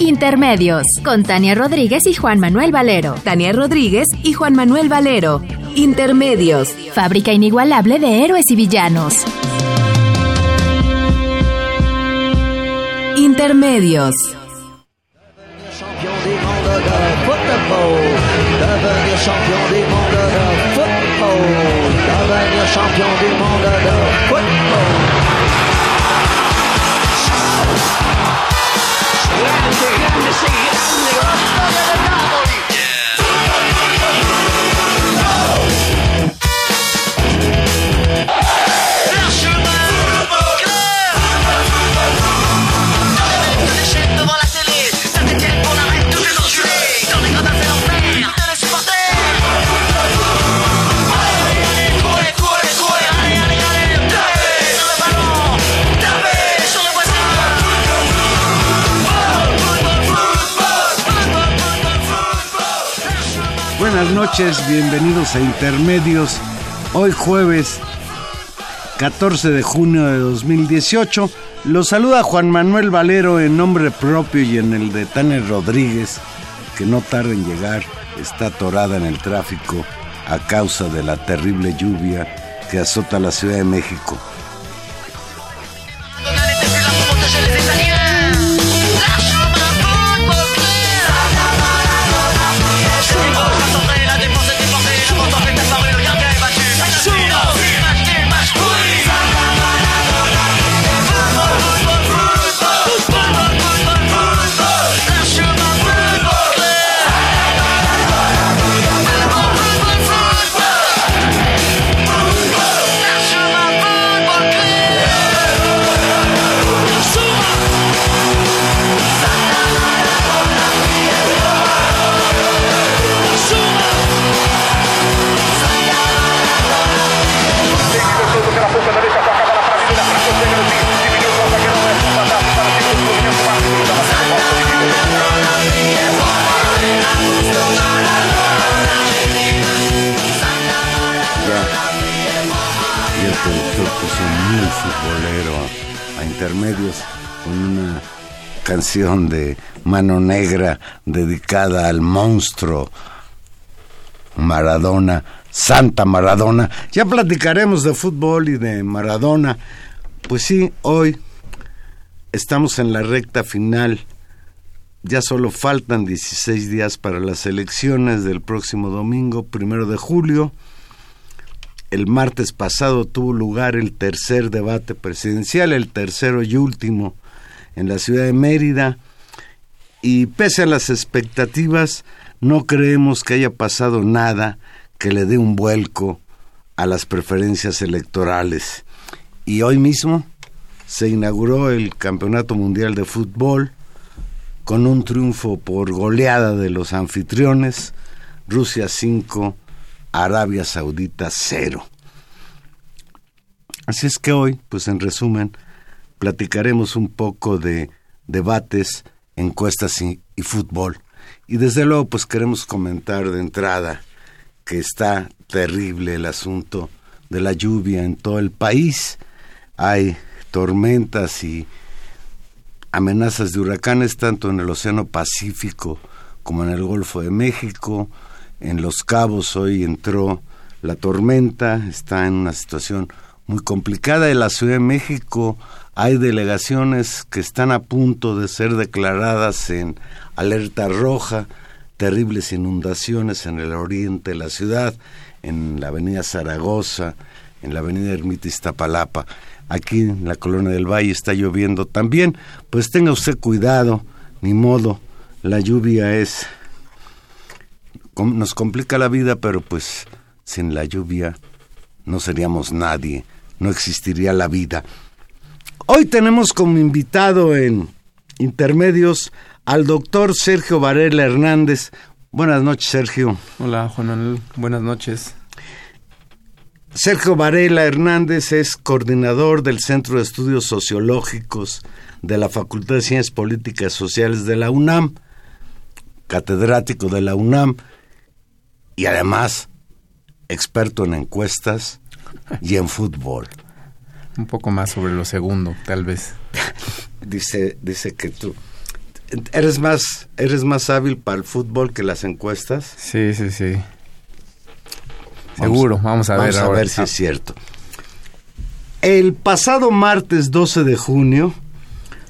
Intermedios, con Tania Rodríguez y Juan Manuel Valero. Tania Rodríguez y Juan Manuel Valero. Intermedios. Fábrica inigualable de héroes y villanos. Intermedios. Buenas noches, bienvenidos a Intermedios. Hoy jueves 14 de junio de 2018. Los saluda Juan Manuel Valero en nombre propio y en el de Tania Rodríguez, que no tarda en llegar, está atorada en el tráfico a causa de la terrible lluvia que azota la Ciudad de México. Canción de Mano Negra dedicada al monstruo Maradona, Santa Maradona. Ya platicaremos de fútbol y de Maradona. Pues sí, hoy estamos en la recta final. Ya solo faltan 16 días para las elecciones del próximo domingo, primero de julio. El martes pasado tuvo lugar el tercer debate presidencial, el tercero y último en la ciudad de Mérida y pese a las expectativas no creemos que haya pasado nada que le dé un vuelco a las preferencias electorales. Y hoy mismo se inauguró el Campeonato Mundial de Fútbol con un triunfo por goleada de los anfitriones, Rusia 5, Arabia Saudita 0. Así es que hoy, pues en resumen, platicaremos un poco de debates, encuestas y, fútbol. Y desde luego, pues queremos comentar de entrada que está terrible el asunto de la lluvia en todo el país. Hay tormentas y amenazas de huracanes tanto en el Océano Pacífico como en el Golfo de México. En Los Cabos hoy entró la tormenta, está en una situación muy complicada. En la Ciudad de México hay delegaciones que están a punto de ser declaradas en alerta roja, terribles inundaciones en el oriente de la ciudad, en la avenida Zaragoza, en la avenida Ermita Iztapalapa. Aquí en la colonia del Valle está lloviendo también, pues tenga usted cuidado, ni modo, la lluvia es nos complica la vida, pero pues sin la lluvia no seríamos nadie, no existiría la vida. Hoy tenemos como invitado en intermedios al doctor Sergio Varela Hernández. Buenas noches, Sergio. Hola, Juan Manuel. Buenas noches. Sergio Varela Hernández es coordinador del Centro de Estudios Sociológicos de la Facultad de Ciencias Políticas Sociales de la UNAM, catedrático de la UNAM y además experto en encuestas y en fútbol. Un poco más sobre lo segundo, tal vez. dice, dice que tú eres más, eres más hábil para el fútbol que las encuestas. Sí, sí, sí. Seguro, vamos a ver. Vamos a ver si es cierto. El pasado martes 12 de junio,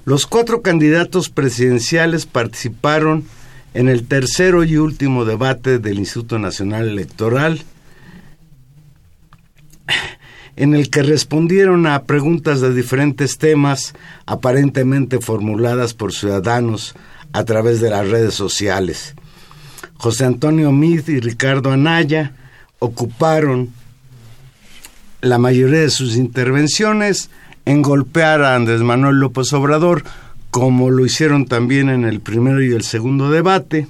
los cuatro candidatos presidenciales participaron en el tercero y último debate del Instituto Nacional Electoral, en el que respondieron a preguntas de diferentes temas aparentemente formuladas por ciudadanos a través de las redes sociales. José Antonio Mid y Ricardo Anaya ocuparon la mayoría de sus intervenciones en golpear a Andrés Manuel López Obrador, como lo hicieron también en el primero y el segundo debate,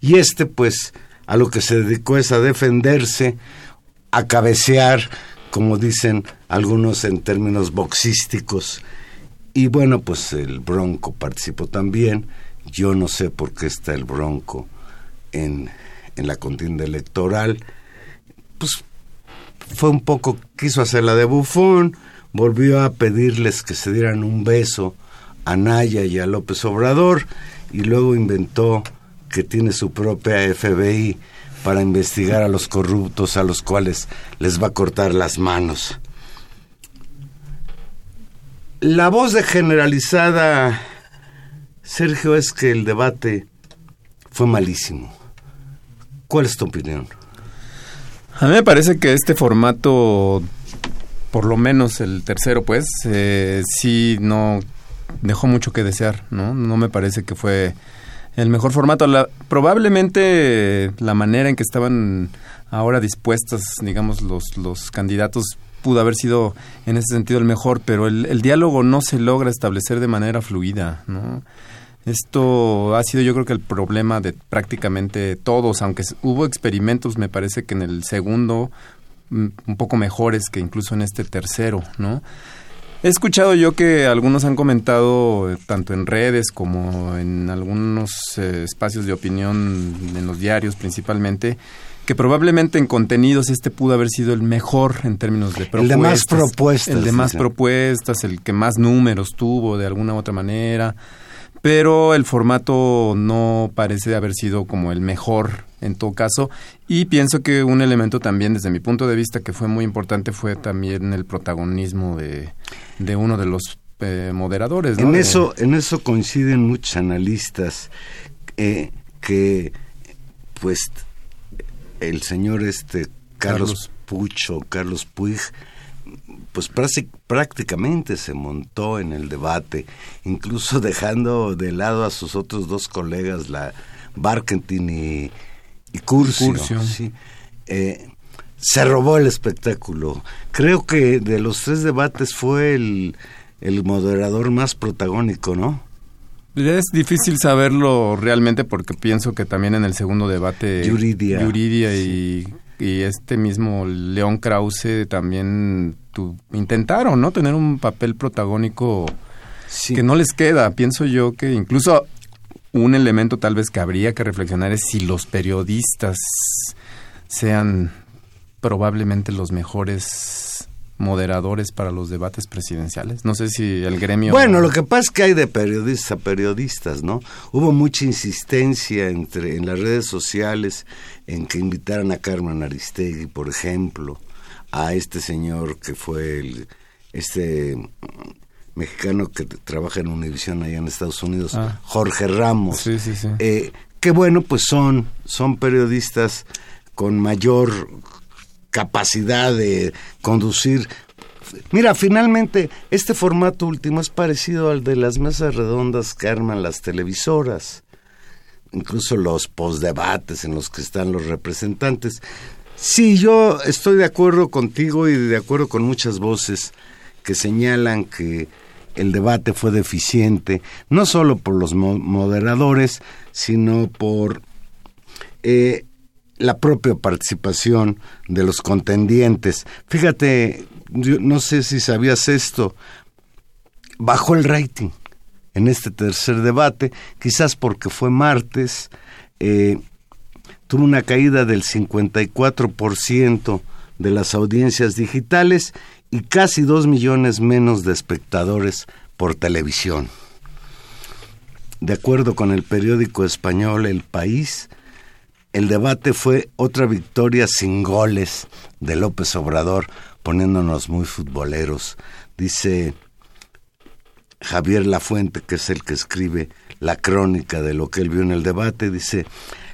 y este pues a lo que se dedicó es a defenderse, a cabecear, como dicen algunos en términos boxísticos. Y bueno, pues el Bronco participó también. Yo no sé por qué está el Bronco en, en la contienda electoral. Pues fue un poco, quiso hacer la de bufón, volvió a pedirles que se dieran un beso a Naya y a López Obrador y luego inventó que tiene su propia FBI para investigar a los corruptos a los cuales les va a cortar las manos. La voz de generalizada, Sergio, es que el debate fue malísimo. ¿Cuál es tu opinión? A mí me parece que este formato, por lo menos el tercero, pues, eh, sí no dejó mucho que desear, ¿no? No me parece que fue el mejor formato. La, probablemente la manera en que estaban ahora dispuestas, digamos, los, los candidatos pudo haber sido en ese sentido el mejor, pero el, el diálogo no se logra establecer de manera fluida, ¿no? Esto ha sido yo creo que el problema de prácticamente todos, aunque hubo experimentos, me parece que en el segundo mm, un poco mejores que incluso en este tercero, ¿no? He escuchado yo que algunos han comentado, eh, tanto en redes como en algunos eh, espacios de opinión, en los diarios principalmente, que probablemente en contenidos este pudo haber sido el mejor en términos de propuestas. El de más propuestas. El de más propuestas, el que más números tuvo de alguna u otra manera pero el formato no parece haber sido como el mejor en todo caso y pienso que un elemento también desde mi punto de vista que fue muy importante fue también el protagonismo de, de uno de los eh, moderadores. En, eso, en eso coinciden muchos analistas eh, que pues el señor este Carlos, Carlos Pucho, Carlos Puig, pues prácticamente se montó en el debate, incluso dejando de lado a sus otros dos colegas, la Barkentin y, y Curcio. Eh, se robó el espectáculo. Creo que de los tres debates fue el, el moderador más protagónico, ¿no? Es difícil saberlo realmente porque pienso que también en el segundo debate Yuridia, Yuridia y, y, este mismo León Krause también intentaron, ¿no? Tener un papel protagónico que no les queda. Pienso yo que incluso un elemento tal vez que habría que reflexionar es si los periodistas sean probablemente los mejores moderadores para los debates presidenciales. No sé si el gremio... Bueno, lo que pasa es que hay de periodistas a periodistas, ¿no? Hubo mucha insistencia entre en las redes sociales en que invitaran a Carmen Aristegui, por ejemplo, a este señor que fue el, este mexicano que trabaja en Univision allá en Estados Unidos, ah. Jorge Ramos. Sí, sí, sí. Eh, que bueno, pues son, son periodistas con mayor capacidad de conducir. Mira, finalmente, este formato último es parecido al de las mesas redondas que arman las televisoras, incluso los postdebates en los que están los representantes. Sí, yo estoy de acuerdo contigo y de acuerdo con muchas voces que señalan que el debate fue deficiente, no solo por los moderadores, sino por eh, la propia participación de los contendientes. Fíjate, no sé si sabías esto, bajó el rating en este tercer debate, quizás porque fue martes, eh, tuvo una caída del 54% de las audiencias digitales y casi dos millones menos de espectadores por televisión. De acuerdo con el periódico español El País, el debate fue otra victoria sin goles de López Obrador, poniéndonos muy futboleros. Dice Javier Lafuente, que es el que escribe la crónica de lo que él vio en el debate, dice,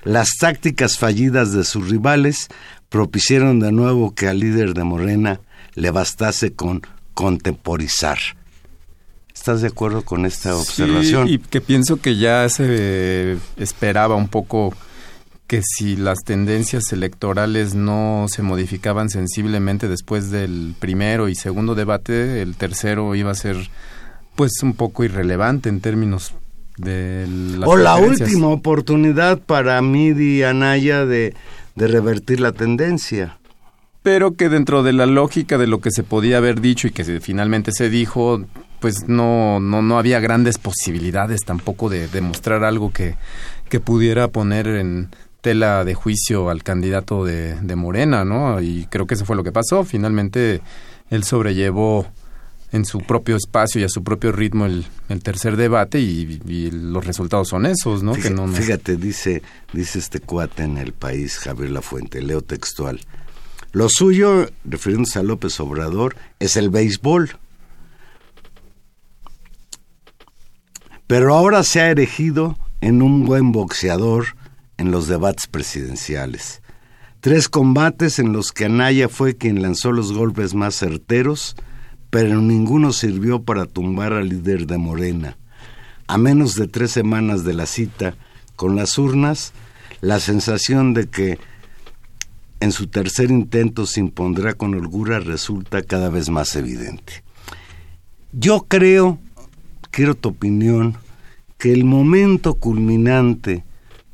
las tácticas fallidas de sus rivales propiciaron de nuevo que al líder de Morena le bastase con contemporizar. ¿Estás de acuerdo con esta observación? Sí, y que pienso que ya se esperaba un poco que si las tendencias electorales no se modificaban sensiblemente después del primero y segundo debate, el tercero iba a ser pues un poco irrelevante en términos de las o la última oportunidad para Midi Anaya de, de revertir la tendencia. Pero que dentro de la lógica de lo que se podía haber dicho y que finalmente se dijo, pues no, no, no había grandes posibilidades tampoco de demostrar algo que, que pudiera poner en tela de juicio al candidato de, de Morena, ¿no? Y creo que eso fue lo que pasó. Finalmente él sobrellevó en su propio espacio y a su propio ritmo el, el tercer debate y, los resultados son esos, ¿no? Fíjate, que no, fíjate, dice, dice este cuate en el país, Javier Lafuente, leo textual. Lo suyo, refiriéndose a López Obrador, es el béisbol. Pero ahora se ha erigido en un buen boxeador en los debates presidenciales. Tres combates en los que Anaya fue quien lanzó los golpes más certeros, pero ninguno sirvió para tumbar al líder de Morena. A menos de tres semanas de la cita con las urnas, la sensación de que en su tercer intento se impondrá con holgura resulta cada vez más evidente. Yo creo, quiero tu opinión, que el momento culminante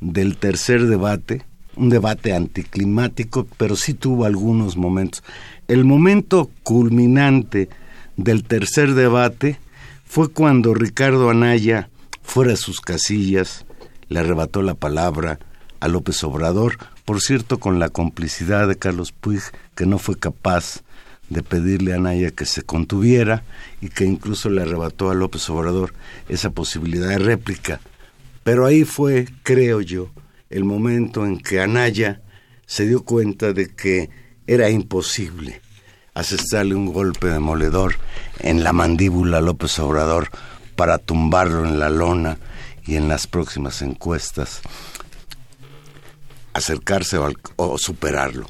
del tercer debate, un debate anticlimático, pero sí tuvo algunos momentos, el momento culminante del tercer debate fue cuando Ricardo Anaya, fuera de sus casillas, le arrebató la palabra a López Obrador, por cierto, con la complicidad de Carlos Puig, que no fue capaz de pedirle a Anaya que se contuviera y que incluso le arrebató a López Obrador esa posibilidad de réplica. Pero ahí fue, creo yo, el momento en que Anaya se dio cuenta de que era imposible asestarle un golpe demoledor en la mandíbula a López Obrador para tumbarlo en la lona y en las próximas encuestas acercarse o, superarlo.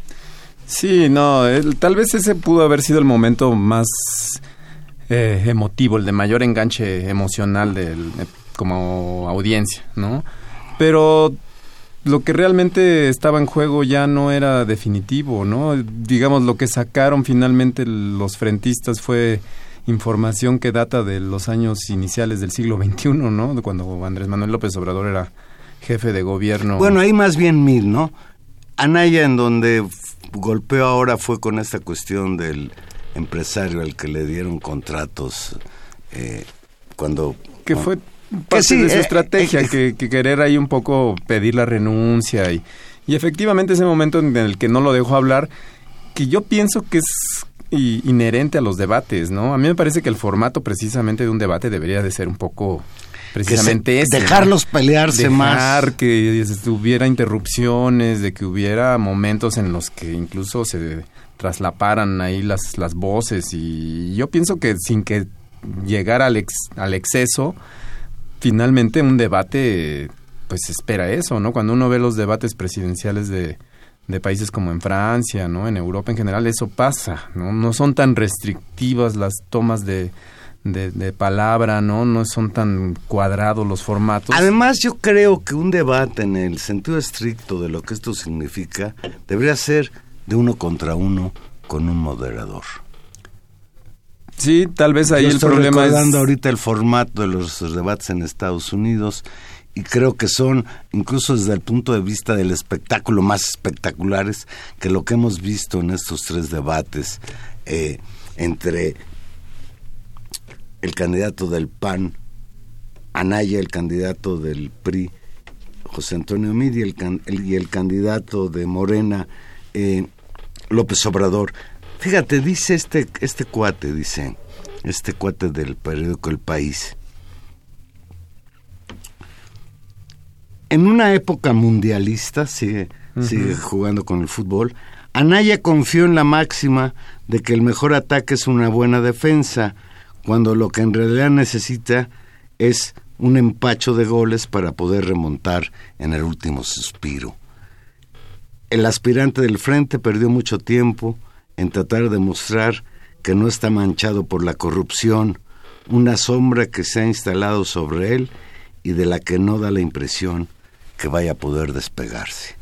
Sí, no, tal vez ese pudo haber sido el momento más eh, emotivo, el de mayor enganche emocional del, como audiencia, ¿no? Pero lo que realmente estaba en juego ya no era definitivo, ¿no? Digamos, lo que sacaron finalmente los frentistas fue información que data de los años iniciales del siglo XXI, ¿no? Cuando Andrés Manuel López Obrador era jefe de gobierno. Bueno, ahí más bien mil, ¿no? Anaya en donde golpeó ahora fue con esta cuestión del empresario al que le dieron contratos eh, cuando... Que fue parte de su eh, estrategia, eh, que, querer ahí un poco pedir la renuncia y, y efectivamente ese momento en el que no lo dejó hablar, que yo pienso que es inherente a los debates, ¿no? A mí me parece que el formato precisamente de un debate debería de ser un poco precisamente dejarlos pelearse Dejar más que hubiera interrupciones de que hubiera momentos en los que incluso se traslaparan ahí las las voces y yo pienso que sin que llegara al al exceso finalmente un debate pues espera eso no cuando uno ve los debates presidenciales de de países como en Francia, ¿no? En Europa en general eso pasa, ¿no? No son tan restrictivas las tomas de, de, palabra, ¿no? No son tan cuadrados los formatos. Además, yo creo que un debate en el sentido estricto de lo que esto significa debería ser de uno contra uno con un moderador. Sí, tal vez ahí Yo el estoy problema es... recordando ahorita el formato de los debates en Estados Unidos y creo que son, incluso desde el punto de vista del espectáculo, más espectaculares que lo que hemos visto en estos tres debates eh, entre el candidato del PAN, Anaya, el candidato del PRI, José Antonio Mid y el, can- el- y el candidato de Morena, eh, López Obrador. Fíjate, dice este, este cuate, dice, este cuate del periódico El País. En una época mundialista, sigue, sigue jugando con el fútbol, Anaya confió en la máxima de que el mejor ataque es una buena defensa, cuando lo que en realidad necesita es un empacho de goles para poder remontar en el último suspiro. El aspirante del frente perdió mucho tiempo en tratar de mostrar que no está manchado por la corrupción, una sombra que se ha instalado sobre él y de la que no da la impresión que vaya a poder despegarse.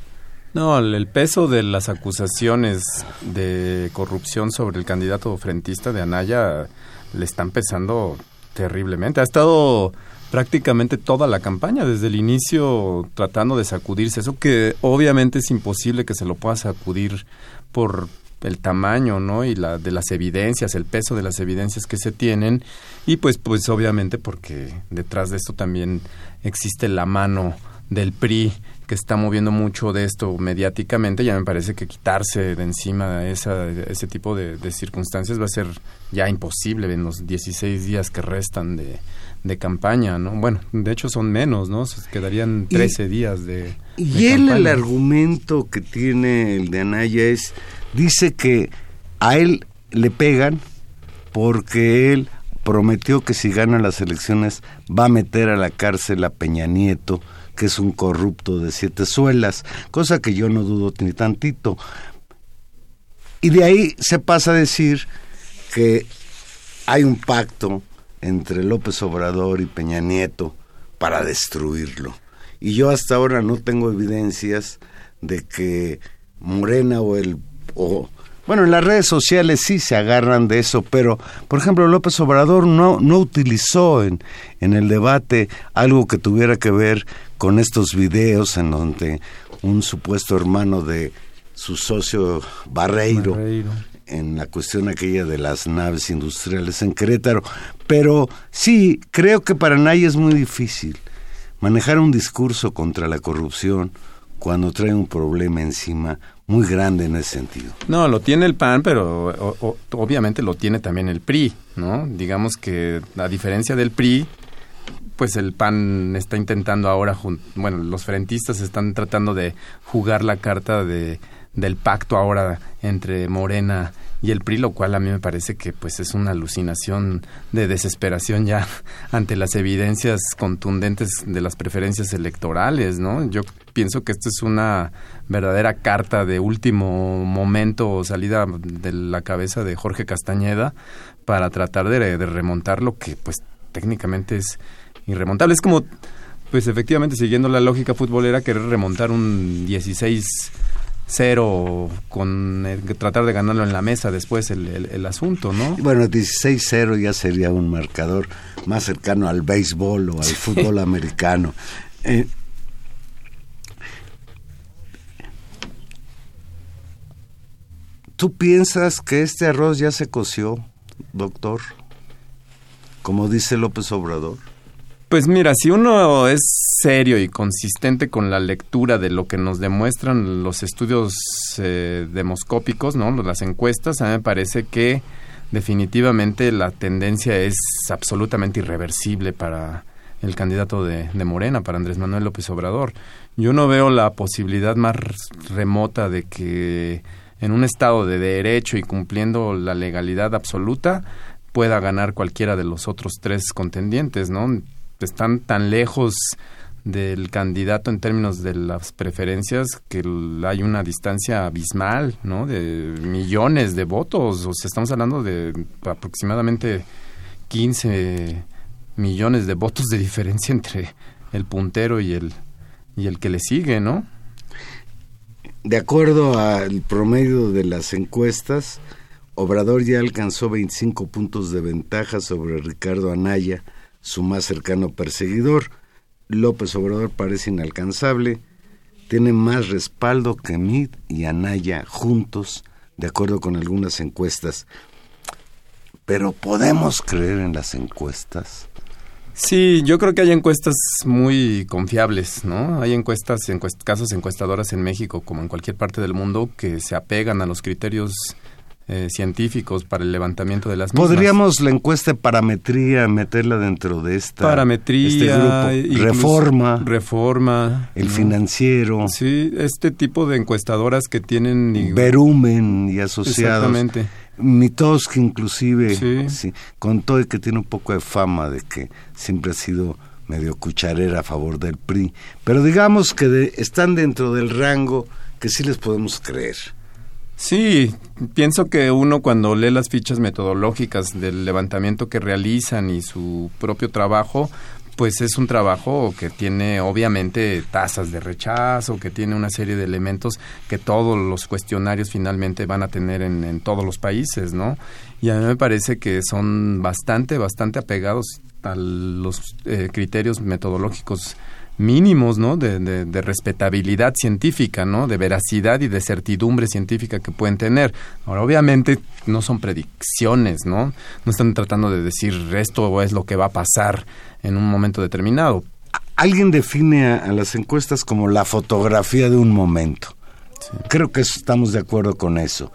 No, el peso de las acusaciones de corrupción sobre el candidato frentista de Anaya le están pesando terriblemente. Ha estado prácticamente toda la campaña, desde el inicio, tratando de sacudirse. Eso que obviamente es imposible que se lo pueda sacudir por el tamaño, ¿no? Y la de las evidencias, el peso de las evidencias que se tienen y pues pues obviamente porque detrás de esto también existe la mano del PRI que está moviendo mucho de esto mediáticamente, ya me parece que quitarse de encima esa, ese tipo de, de circunstancias va a ser ya imposible en los 16 días que restan de, de campaña, ¿no? Bueno, de hecho son menos, ¿no? Se quedarían Y- 13 días de... Y de él el argumento que tiene el de Anaya es, dice que a él le pegan porque él prometió que si gana las elecciones va a meter a la cárcel a Peña Nieto, que es un corrupto de siete suelas, cosa que yo no dudo ni tantito. Y de ahí se pasa a decir que hay un pacto entre López Obrador y Peña Nieto para destruirlo. Y yo hasta ahora no tengo evidencias de que Morena o el... O, bueno, en las redes sociales sí se agarran de eso, pero, por ejemplo, López Obrador no, no utilizó en, en el debate algo que tuviera que ver con estos videos en donde un supuesto hermano de su socio Barreiro, Barreiro. en la cuestión aquella de las naves industriales en Querétaro. Pero sí, creo que para nadie es muy difícil manejar un discurso contra la corrupción cuando trae un problema encima muy grande en ese sentido. No, lo tiene el PAN, pero o- obviamente lo tiene también el PRI, ¿no? Digamos que a diferencia del PRI, pues el PAN está intentando ahora, bueno, los frentistas están tratando de jugar la carta de del pacto ahora entre Morena y el PRI, lo cual a mí me parece que pues es una alucinación de desesperación ya ante las evidencias contundentes de las preferencias electorales, ¿no? Yo pienso que esto es una verdadera carta de último momento o salida de la cabeza de Jorge Castañeda para tratar de, de remontar lo que pues técnicamente es irremontable. Es como, pues efectivamente siguiendo la lógica futbolera, querer remontar un 16 cero con el- tratar de ganarlo en la mesa después el, el- el asunto, ¿no? Bueno, 16-0 ya sería un marcador más cercano al béisbol o al fútbol americano. Eh, ¿Tú piensas que este arroz ya se coció, doctor? Como dice López Obrador. Pues mira, si uno es serio y consistente con la lectura de lo que nos demuestran los estudios eh, demoscópicos, ¿no? Las encuestas, a mí me parece que definitivamente la tendencia es absolutamente irreversible para el candidato de, de Morena, para Andrés Manuel López Obrador. Yo no veo la posibilidad más remota de que en un estado de derecho y cumpliendo la legalidad absoluta pueda ganar cualquiera de los otros tres contendientes, ¿no? Están tan lejos del candidato en términos de las preferencias que hay una distancia abismal, ¿no? De millones de votos, o sea, estamos hablando de aproximadamente 15 millones de votos de diferencia entre el puntero y el y el que le sigue, ¿no? De acuerdo al promedio de las encuestas, Obrador ya alcanzó 25 puntos de ventaja sobre Ricardo Anaya, su más cercano perseguidor. López Obrador parece inalcanzable, tiene más respaldo que Mid y Anaya juntos, de acuerdo con algunas encuestas. Pero ¿podemos creer en las encuestas? Sí, yo creo que hay encuestas muy confiables, ¿no? Hay encuestas, casos encuestadoras en México, como en cualquier parte del mundo, que se apegan a los criterios eh, científicos para el levantamiento de las mismas. ¿Podríamos la encuesta de parametría meterla dentro de esta parametría, este grupo? Reforma. Reforma. El financiero. Sí, este tipo de encuestadoras que tienen... Verumen y asociados. Exactamente. Mitowski inclusive, sí. con todo que tiene un poco de fama de que siempre ha sido medio cucharera a favor del PRI, pero digamos que están dentro del rango que sí les podemos creer. Sí, pienso que uno cuando lee las fichas metodológicas del levantamiento que realizan y su propio trabajo, pues es un trabajo que tiene obviamente tasas de rechazo, que tiene una serie de elementos que todos los cuestionarios finalmente van a tener en, todos los países, ¿no? Y a mí me parece que son bastante, bastante apegados a los eh, criterios metodológicos mínimos, ¿no? De, de, respetabilidad científica, ¿no? De veracidad y de certidumbre científica que pueden tener. Ahora, obviamente, no son predicciones, ¿no? No están tratando de decir esto es lo que va a pasar en un momento determinado. Alguien define a, las encuestas como la fotografía de un momento. Creo que estamos de acuerdo con eso.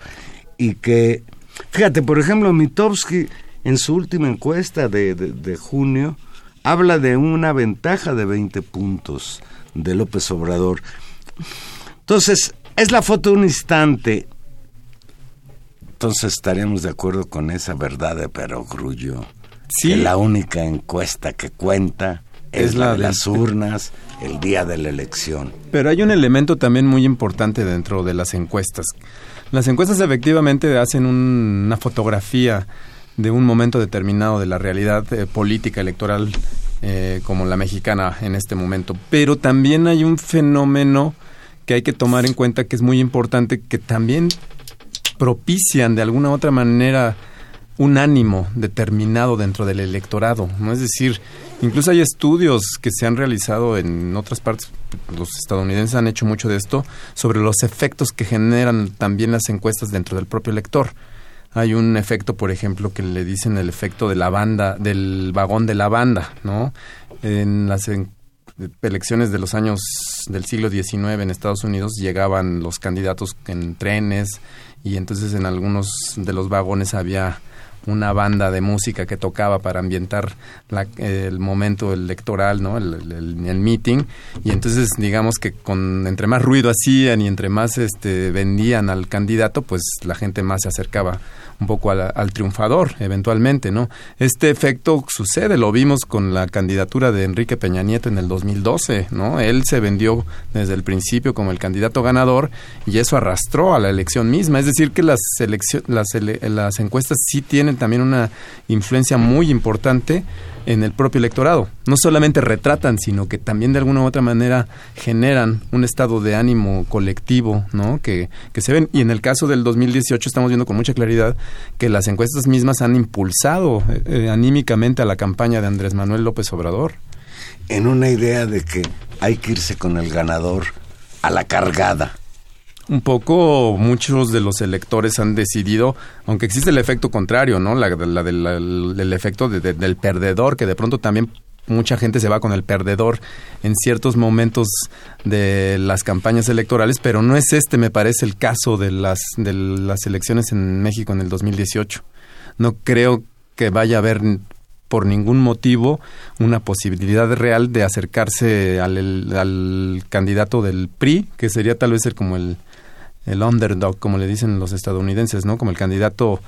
Y que, fíjate, por ejemplo, Mitowski en su última encuesta de, de junio, habla de una ventaja de 20 puntos de López Obrador. Entonces, es la foto de un instante. Entonces estaremos de acuerdo con esa verdad de Perogrullo. Sí. Que la única encuesta que cuenta es, la, de las urnas el día de la elección. Pero hay un elemento también muy importante dentro de las encuestas. Las encuestas efectivamente hacen una fotografía de un momento determinado de la realidad eh, política electoral eh, como la mexicana en este momento. Pero también hay un fenómeno que hay que tomar en cuenta que es muy importante, que también propician de alguna u otra manera un ánimo determinado dentro del electorado, ¿no? Es decir, incluso hay estudios que se han realizado en otras partes, los estadounidenses han hecho mucho de esto, sobre los efectos que generan también las encuestas dentro del propio elector. Hay un efecto, por ejemplo, que le dicen el efecto de la banda, del vagón de la banda, ¿no? En las elecciones de los años del siglo XIX en Estados Unidos llegaban los candidatos en trenes y entonces en algunos de los vagones había una banda de música que tocaba para ambientar el momento electoral, ¿no? El, el, meeting y entonces digamos que con entre más ruido hacían y entre más este vendían al candidato, pues la gente más se acercaba un poco al, triunfador eventualmente, ¿no? Este efecto sucede, lo vimos con la candidatura de Enrique Peña Nieto en el 2012, ¿no? Él se vendió desde el principio como el candidato ganador y eso arrastró a la elección misma, es decir, que las, las, las encuestas sí tienen también una influencia muy importante en el propio electorado. No solamente retratan, sino que también de alguna u otra manera generan un estado de ánimo colectivo, ¿no? Que, que se ven. Y en el caso del 2018 estamos viendo con mucha claridad que las encuestas mismas han impulsado eh, eh, anímicamente a la campaña de Andrés Manuel López Obrador. En una idea de que hay que irse con el ganador a la cargada un poco muchos de los electores han decidido, aunque existe el efecto contrario, ¿no? La, del efecto del perdedor, que de pronto también mucha gente se va con el perdedor en ciertos momentos de las campañas electorales, pero no es este, me parece, el caso de las, de las elecciones en México en el 2018. No creo que vaya a haber por ningún motivo una posibilidad real de acercarse al, al candidato del PRI, que sería tal vez ser como el, el underdog, como le dicen los estadounidenses, ¿no? Como el candidato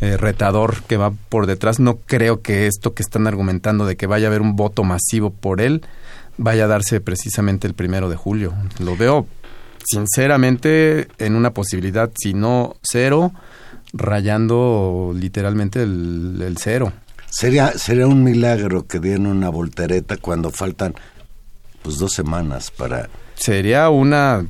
eh, retador que va por detrás. No creo que esto que están argumentando de que vaya a haber un voto masivo por él vaya a darse precisamente el primero de julio. Lo veo sinceramente en una posibilidad, si no cero, rayando literalmente el, el cero. Sería, sería un milagro que dieran una voltereta cuando faltan pues dos semanas para... Sería una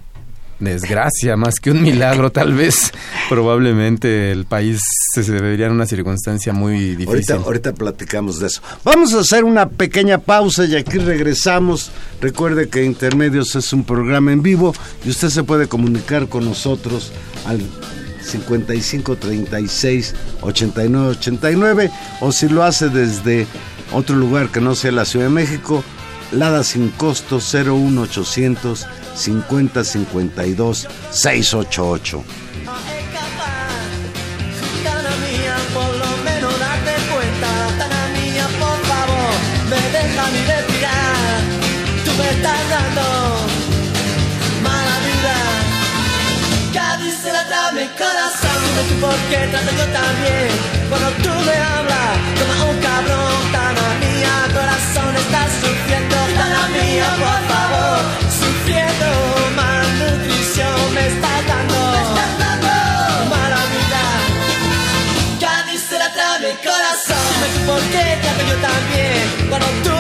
desgracia más que un milagro tal vez. Probablemente el país se vería en una circunstancia muy difícil. ahorita, ahorita platicamos de eso. Vamos a hacer una pequeña pausa y aquí regresamos. Recuerde que Intermedios es un programa en vivo y usted se puede comunicar con nosotros al 55 36 89 89 o si lo hace desde otro lugar que no sea la Ciudad de México Lada sin costo 01800 50 52 688. Tana mía, por qué trato yo también. Cuando tú me hablas, como un cabrón. Tana mía, estás sufriendo. Tana mía, por favor, sufriendo. Malnutrición me estás dando. Mala vida. Cádiz se la trae mi corazón. Dime tú por qué trato yo también. Cuando tú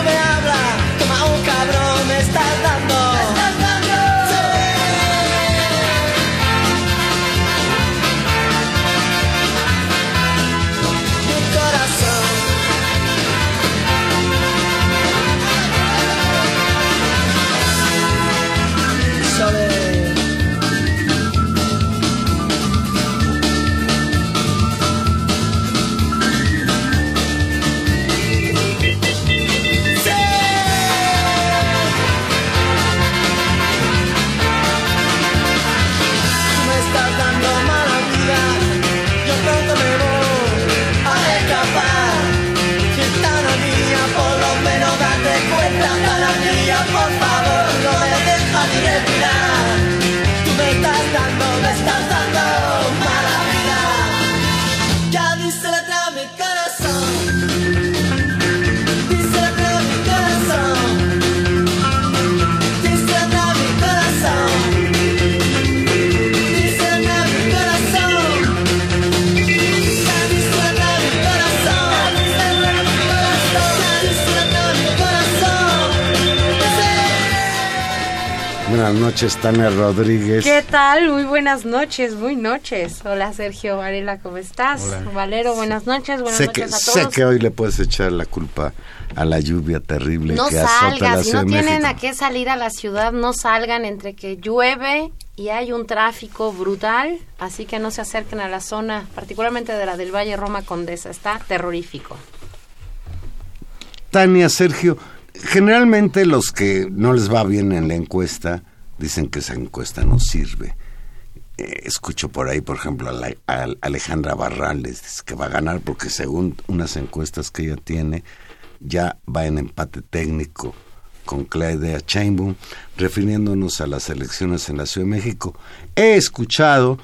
Buenas noches, Tania Rodríguez. ¿Qué tal? Muy buenas noches, muy noches. Hola Sergio Varela, ¿cómo estás? Valero, buenas noches, buenas Sé que, noches a sé todos. que hoy le puedes echar la culpa a la lluvia terrible no que azota la Ciudad no tienen México. a qué salir a la ciudad, no salgan entre que llueve y hay un tráfico brutal, así que no se acerquen a la zona, particularmente de la del Valle Roma Condesa, está terrorífico. Tania, Sergio, generalmente los que no les va bien en la encuesta dicen que esa encuesta no sirve. Eh, escucho por ahí, por ejemplo, a, la- Alejandra Barrales, que va a ganar porque según unas encuestas que ella tiene, ya va en empate técnico con Claudia Sheinbaum, refiriéndonos a las elecciones en la Ciudad de México. He escuchado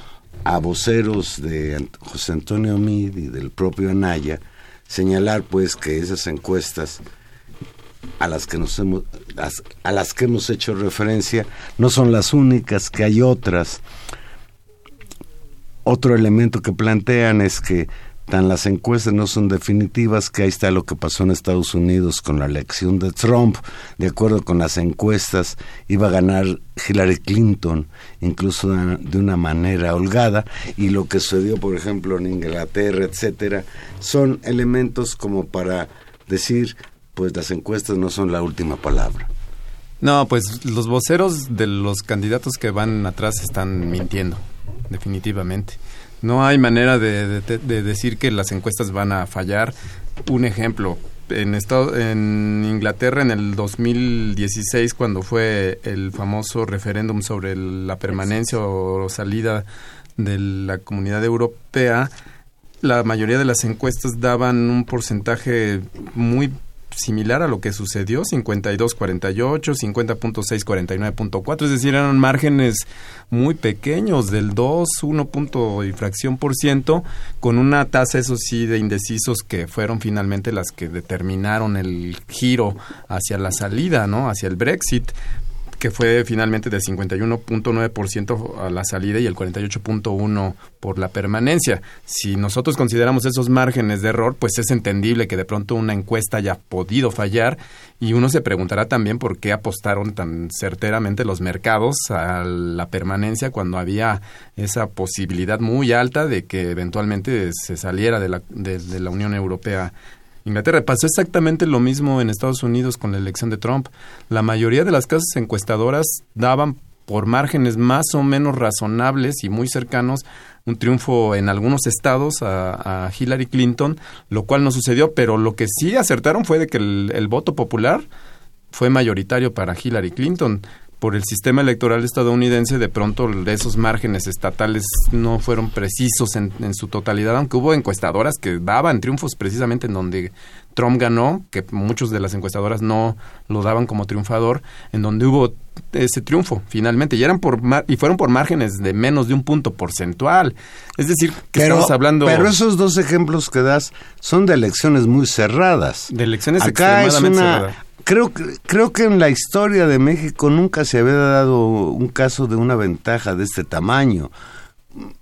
a voceros de José Antonio Mid y del propio Anaya señalar pues que esas encuestas a las que nos hemos a las que hemos hecho referencia no son las únicas que hay otras. Otro elemento que plantean es que tan las encuestas no son definitivas que ahí está lo que pasó en Estados Unidos con la elección de Trump. De acuerdo con las encuestas iba a ganar Hillary Clinton incluso de una manera holgada. Y lo que sucedió por ejemplo en Inglaterra etcétera son elementos como para decir pues las encuestas no son la última palabra No, pues los voceros de los candidatos que van atrás están mintiendo, definitivamente. No hay manera de, de- de decir que las encuestas van a fallar. Un ejemplo, en, Estado- en Inglaterra en el 2016, cuando fue el famoso referéndum sobre la permanencia o salida de la comunidad europea, la mayoría de las encuestas daban un porcentaje muy similar a lo que sucedió, 52-48, 50.6-49.4, es decir, eran márgenes muy pequeños, del 2, 1 punto y fracción por ciento, con una tasa, eso sí, de indecisos que fueron finalmente las que determinaron el giro hacia la salida, ¿no? Hacia el Brexit que fue finalmente del 51.9% a la salida y el 48.1% por la permanencia. Si nosotros consideramos esos márgenes de error, pues es entendible que de pronto una encuesta haya podido fallar y uno se preguntará también por qué apostaron tan certeramente los mercados a la permanencia cuando había esa posibilidad muy alta de que eventualmente se saliera de la, de, de la Unión Europea Inglaterra. Pasó exactamente lo mismo en Estados Unidos con la elección de Trump. La mayoría de las casas encuestadoras daban por márgenes más o menos razonables y muy cercanos un triunfo en algunos estados a, Hillary Clinton, lo cual no sucedió, pero lo que sí acertaron fue de que el voto popular fue mayoritario para Hillary Clinton por el sistema electoral estadounidense, de pronto esos márgenes estatales no fueron precisos en, su totalidad, aunque hubo encuestadoras que daban triunfos precisamente en donde Trump ganó, que muchos de las encuestadoras no lo daban como triunfador, en donde hubo ese triunfo finalmente y eran por y fueron por márgenes de menos de un punto porcentual. Es decir, que estamos hablando Pero esos dos ejemplos que das son de elecciones muy cerradas. De elecciones extremadamente cerradas creo, creo que en la historia de México nunca se había dado un caso de una ventaja de este tamaño.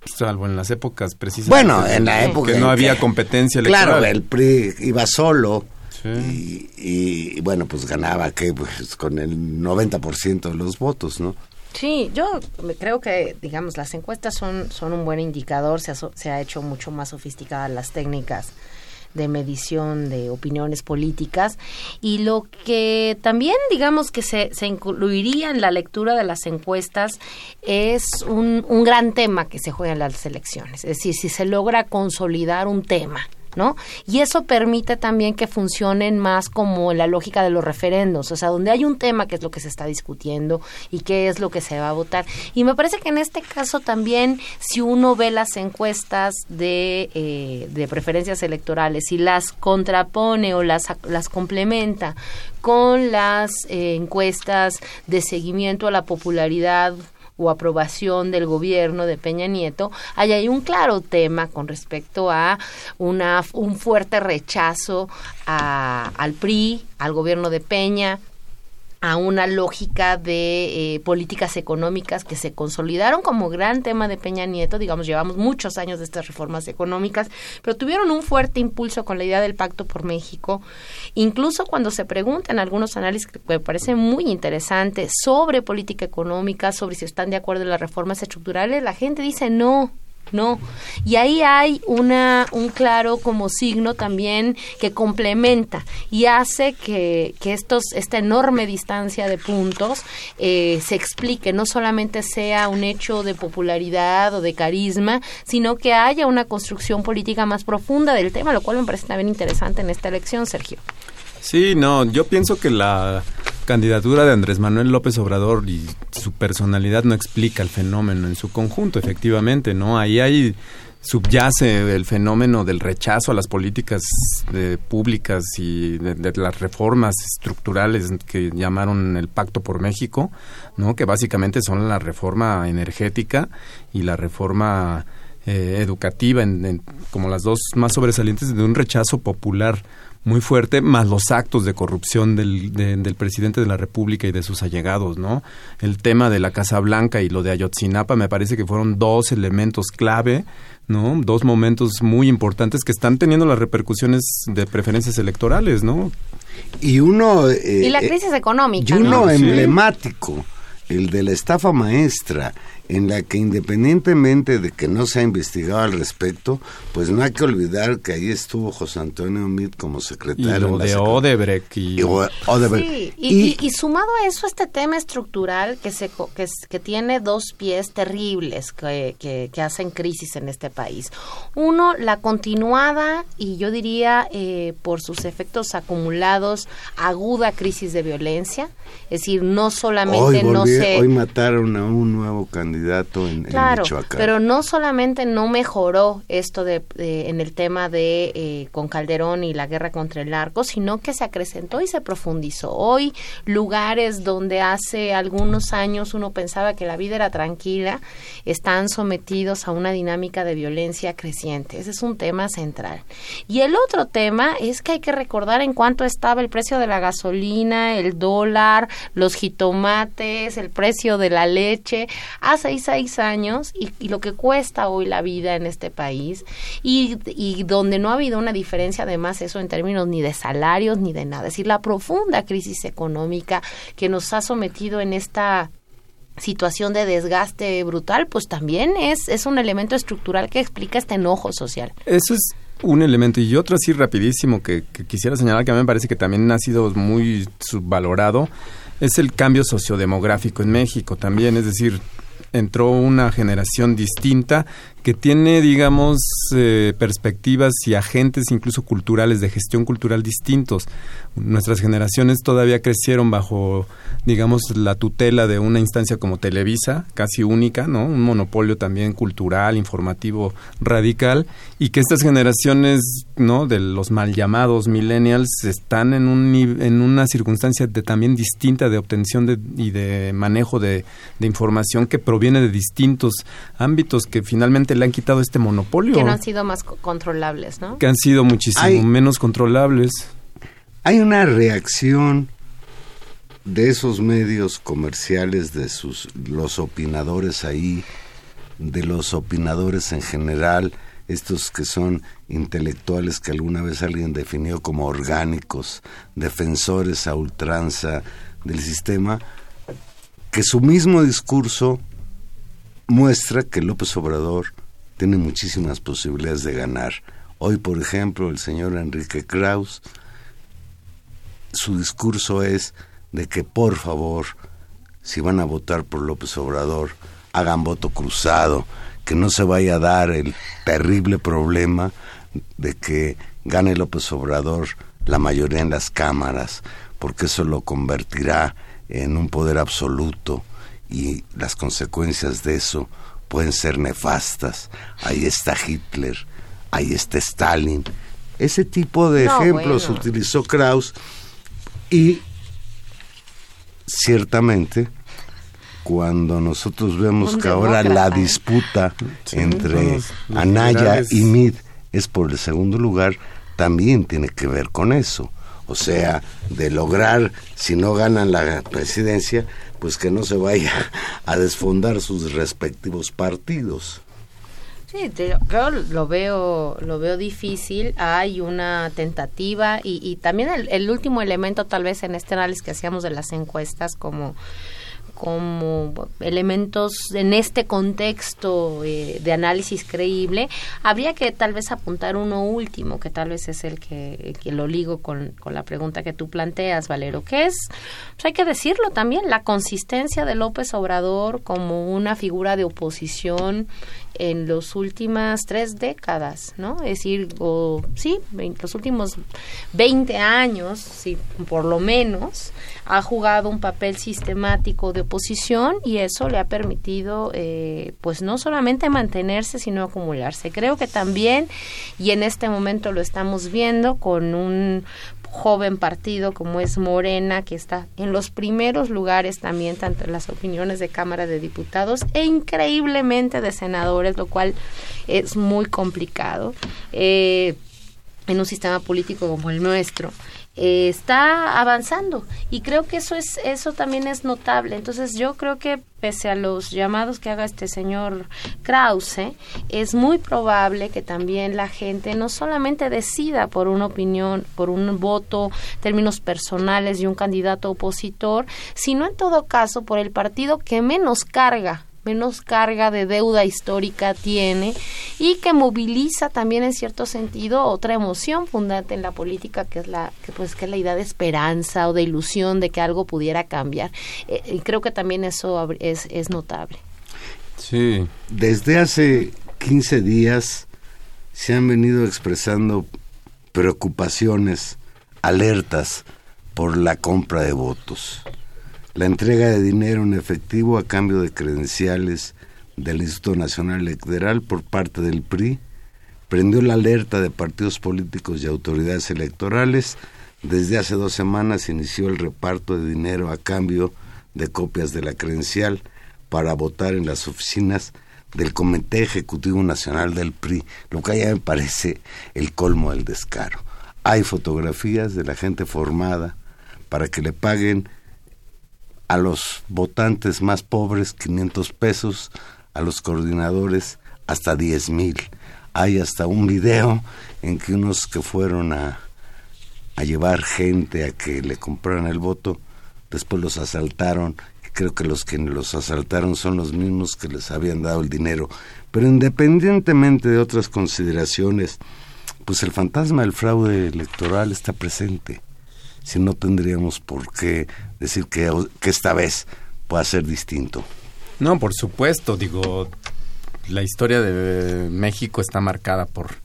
Salvo en las épocas precisamente. Bueno, en la época. Que no había competencia electoral. Claro, el PRI iba solo. Y, y, bueno, pues ganaba que pues con el 90% de los votos, ¿no? Sí, yo creo que, digamos, las encuestas son, son un buen indicador, se ha, se ha hecho mucho más sofisticadas las técnicas de medición de opiniones políticas y lo que también digamos que se, se incluiría en la lectura de las encuestas es un, un gran tema que se juega en las elecciones, es decir, si se logra consolidar un tema ¿no? Y eso permite también que funcionen más como la lógica de los referendos, o sea, donde hay un tema que es lo que se está discutiendo y qué es lo que se va a votar. Y me parece que en este caso también, si uno ve las encuestas de, eh, preferencias electorales y las contrapone o las, las complementa con las eh, encuestas de seguimiento a la popularidad o aprobación del gobierno de Peña Nieto, hay un claro tema con respecto a una, un fuerte rechazo a, al PRI, al gobierno de Peña, a una lógica de eh, políticas económicas que se consolidaron como gran tema de Peña Nieto, digamos, llevamos muchos años de estas reformas económicas, pero tuvieron un fuerte impulso con la idea del Pacto por México, incluso cuando se preguntan algunos análisis que me parecen muy interesantes sobre política económica, sobre si están de acuerdo en las reformas estructurales, la gente dice no, ¿no? Y ahí hay una, un claro como signo también que complementa y hace que, que estos, esta enorme distancia de puntos eh, se explique, no solamente sea un hecho de popularidad o de carisma, sino que haya una construcción política más profunda del tema, lo cual me parece también interesante en esta elección, Sergio. Sí, no, yo pienso que la candidatura de Andrés Manuel López Obrador y su personalidad no explica el fenómeno en su conjunto, efectivamente, ¿no? Ahí hay subyace el fenómeno del rechazo a las políticas públicas y de, las reformas estructurales que llamaron el Pacto por México, ¿no? Que básicamente son la reforma energética y la reforma eh, educativa, como las dos más sobresalientes de un rechazo popular muy fuerte, más los actos de corrupción del, del presidente de la República y de sus allegados, ¿no? El tema de la Casa Blanca y lo de Ayotzinapa me parece que fueron dos elementos clave, ¿no? Dos momentos muy importantes que están teniendo las repercusiones de preferencias electorales, ¿no? Y uno... y la eh, crisis económica. Y uno emblemático, el de la estafa maestra, en la que independientemente de que no se ha investigado al respecto, pues no hay que olvidar que ahí estuvo José Antonio Mit como secretario. de Odebrecht. Y, y, sumado a eso este tema estructural que, se, que, que tiene dos pies terribles que, que, hacen crisis en este país. Uno, la continuada y yo diría eh, por sus efectos acumulados, aguda crisis de violencia. Es decir, no solamente hoy no se... Hoy mataron a un nuevo candidato candidato en, claro, Michoacán. Pero no solamente no mejoró esto de, en el tema de eh, con Calderón y la guerra contra el narco, sino que se acrecentó y se profundizó. Hoy lugares donde hace algunos años uno pensaba que la vida era tranquila, están sometidos a una dinámica de violencia creciente. Ese es un tema central. Y el otro tema es que hay que recordar en cuánto estaba el precio de la gasolina, el dólar, los jitomates, el precio de la leche hace seis años y, lo que cuesta hoy la vida en este país y, y donde no ha habido una diferencia además eso en términos ni de salarios ni de nada. Es decir, la profunda crisis económica que nos ha sometido en esta situación de desgaste brutal, pues también es, es un elemento estructural que explica este enojo social. Eso es un elemento y otro así rapidísimo que, que, quisiera señalar que a mí me parece que también ha sido muy subvalorado es el cambio sociodemográfico en México también, es decir, entró una generación distinta que tiene, digamos, eh, perspectivas y agentes incluso culturales, de gestión cultural distintos. Nuestras generaciones todavía crecieron bajo, digamos, la tutela de una instancia como Televisa, casi única, ¿no? Un monopolio también cultural, informativo, radical, y que estas generaciones, ¿no? De los mal llamados millennials están en, un, en una circunstancia de, también distinta de obtención de, y de manejo de, de información que proviene de distintos ámbitos que finalmente le han quitado este monopolio. Que no han sido más controlables, ¿no? Que han sido muchísimo menos controlables. Hay una reacción de esos medios comerciales, de sus los opinadores ahí, de los opinadores en general, estos que son intelectuales que alguna vez alguien definió como orgánicos, defensores a ultranza del sistema, que su mismo discurso muestra que López Obrador tiene muchísimas posibilidades de ganar. Hoy, por ejemplo, el señor Enrique Kraus, su discurso es de que por favor, si van a votar por López Obrador, hagan voto cruzado, que no se vaya a dar el terrible problema de que gane López Obrador la mayoría en las cámaras, porque eso lo convertirá en un poder absoluto y las consecuencias de eso pueden ser nefastas. Ahí está Hitler, ahí está Stalin. Ese tipo de ejemplos utilizó Kraus y ciertamente cuando nosotros vemos que ahora la disputa entre Anaya y Mid es por el segundo lugar, también tiene que ver con eso. O sea, de lograr, si no ganan la presidencia, pues que no se vaya a desfondar sus respectivos partidos. Sí, yo lo veo, lo veo difícil. Hay una tentativa y, y también el, el, último elemento tal vez en este análisis que hacíamos de las encuestas como como elementos en este contexto eh, de análisis creíble, habría que tal vez apuntar uno último, que tal vez es el que, que lo ligo con, con, la pregunta que tú planteas, Valero, que es, pues hay que decirlo también, la consistencia de López Obrador como una figura de oposición en las últimas tres décadas, ¿no? Es decir, o sí, los últimos 20 años, sí, por lo menos, ha jugado un papel sistemático de oposición y eso le ha permitido, eh, pues no solamente mantenerse, sino acumularse. Creo que también, y en este momento lo estamos viendo con un joven partido como es Morena, que está en los primeros lugares también, tanto en las opiniones de Cámara de Diputados e increíblemente de senadores, lo cual es muy complicado. Eh, en un sistema político como el nuestro. Eh, está avanzando y creo que eso es eso también es notable entonces yo creo que pese a los llamados que haga este señor Krause es muy probable que también la gente no solamente decida por una opinión por un voto términos personales de un candidato opositor sino en todo caso por el partido que menos carga menos carga de deuda histórica tiene y que moviliza también en cierto sentido otra emoción fundante en la política que es la que pues que es la idea de esperanza o de ilusión de que algo pudiera cambiar. Eh, y creo que también eso es, es notable. Sí. Desde hace 15 días se han venido expresando preocupaciones alertas por la compra de votos la entrega de dinero en efectivo a cambio de credenciales del Instituto Nacional Electoral por parte del PRI, prendió la alerta de partidos políticos y autoridades electorales. Desde hace dos semanas inició el reparto de dinero a cambio de copias de la credencial para votar en las oficinas del Comité Ejecutivo Nacional del PRI, lo que ya me parece el colmo del descaro. Hay fotografías de la gente formada para que le paguen a los votantes más pobres 500 pesos, a los coordinadores hasta 10 mil. Hay hasta un video en que unos que fueron a, a llevar gente a que le compraran el voto, después los asaltaron creo que los que los asaltaron son los mismos que les habían dado el dinero. Pero independientemente de otras consideraciones, pues el fantasma del fraude electoral está presente. Si no tendríamos por qué decir que, que esta vez pueda ser distinto. No, por supuesto, digo, la historia de México está marcada por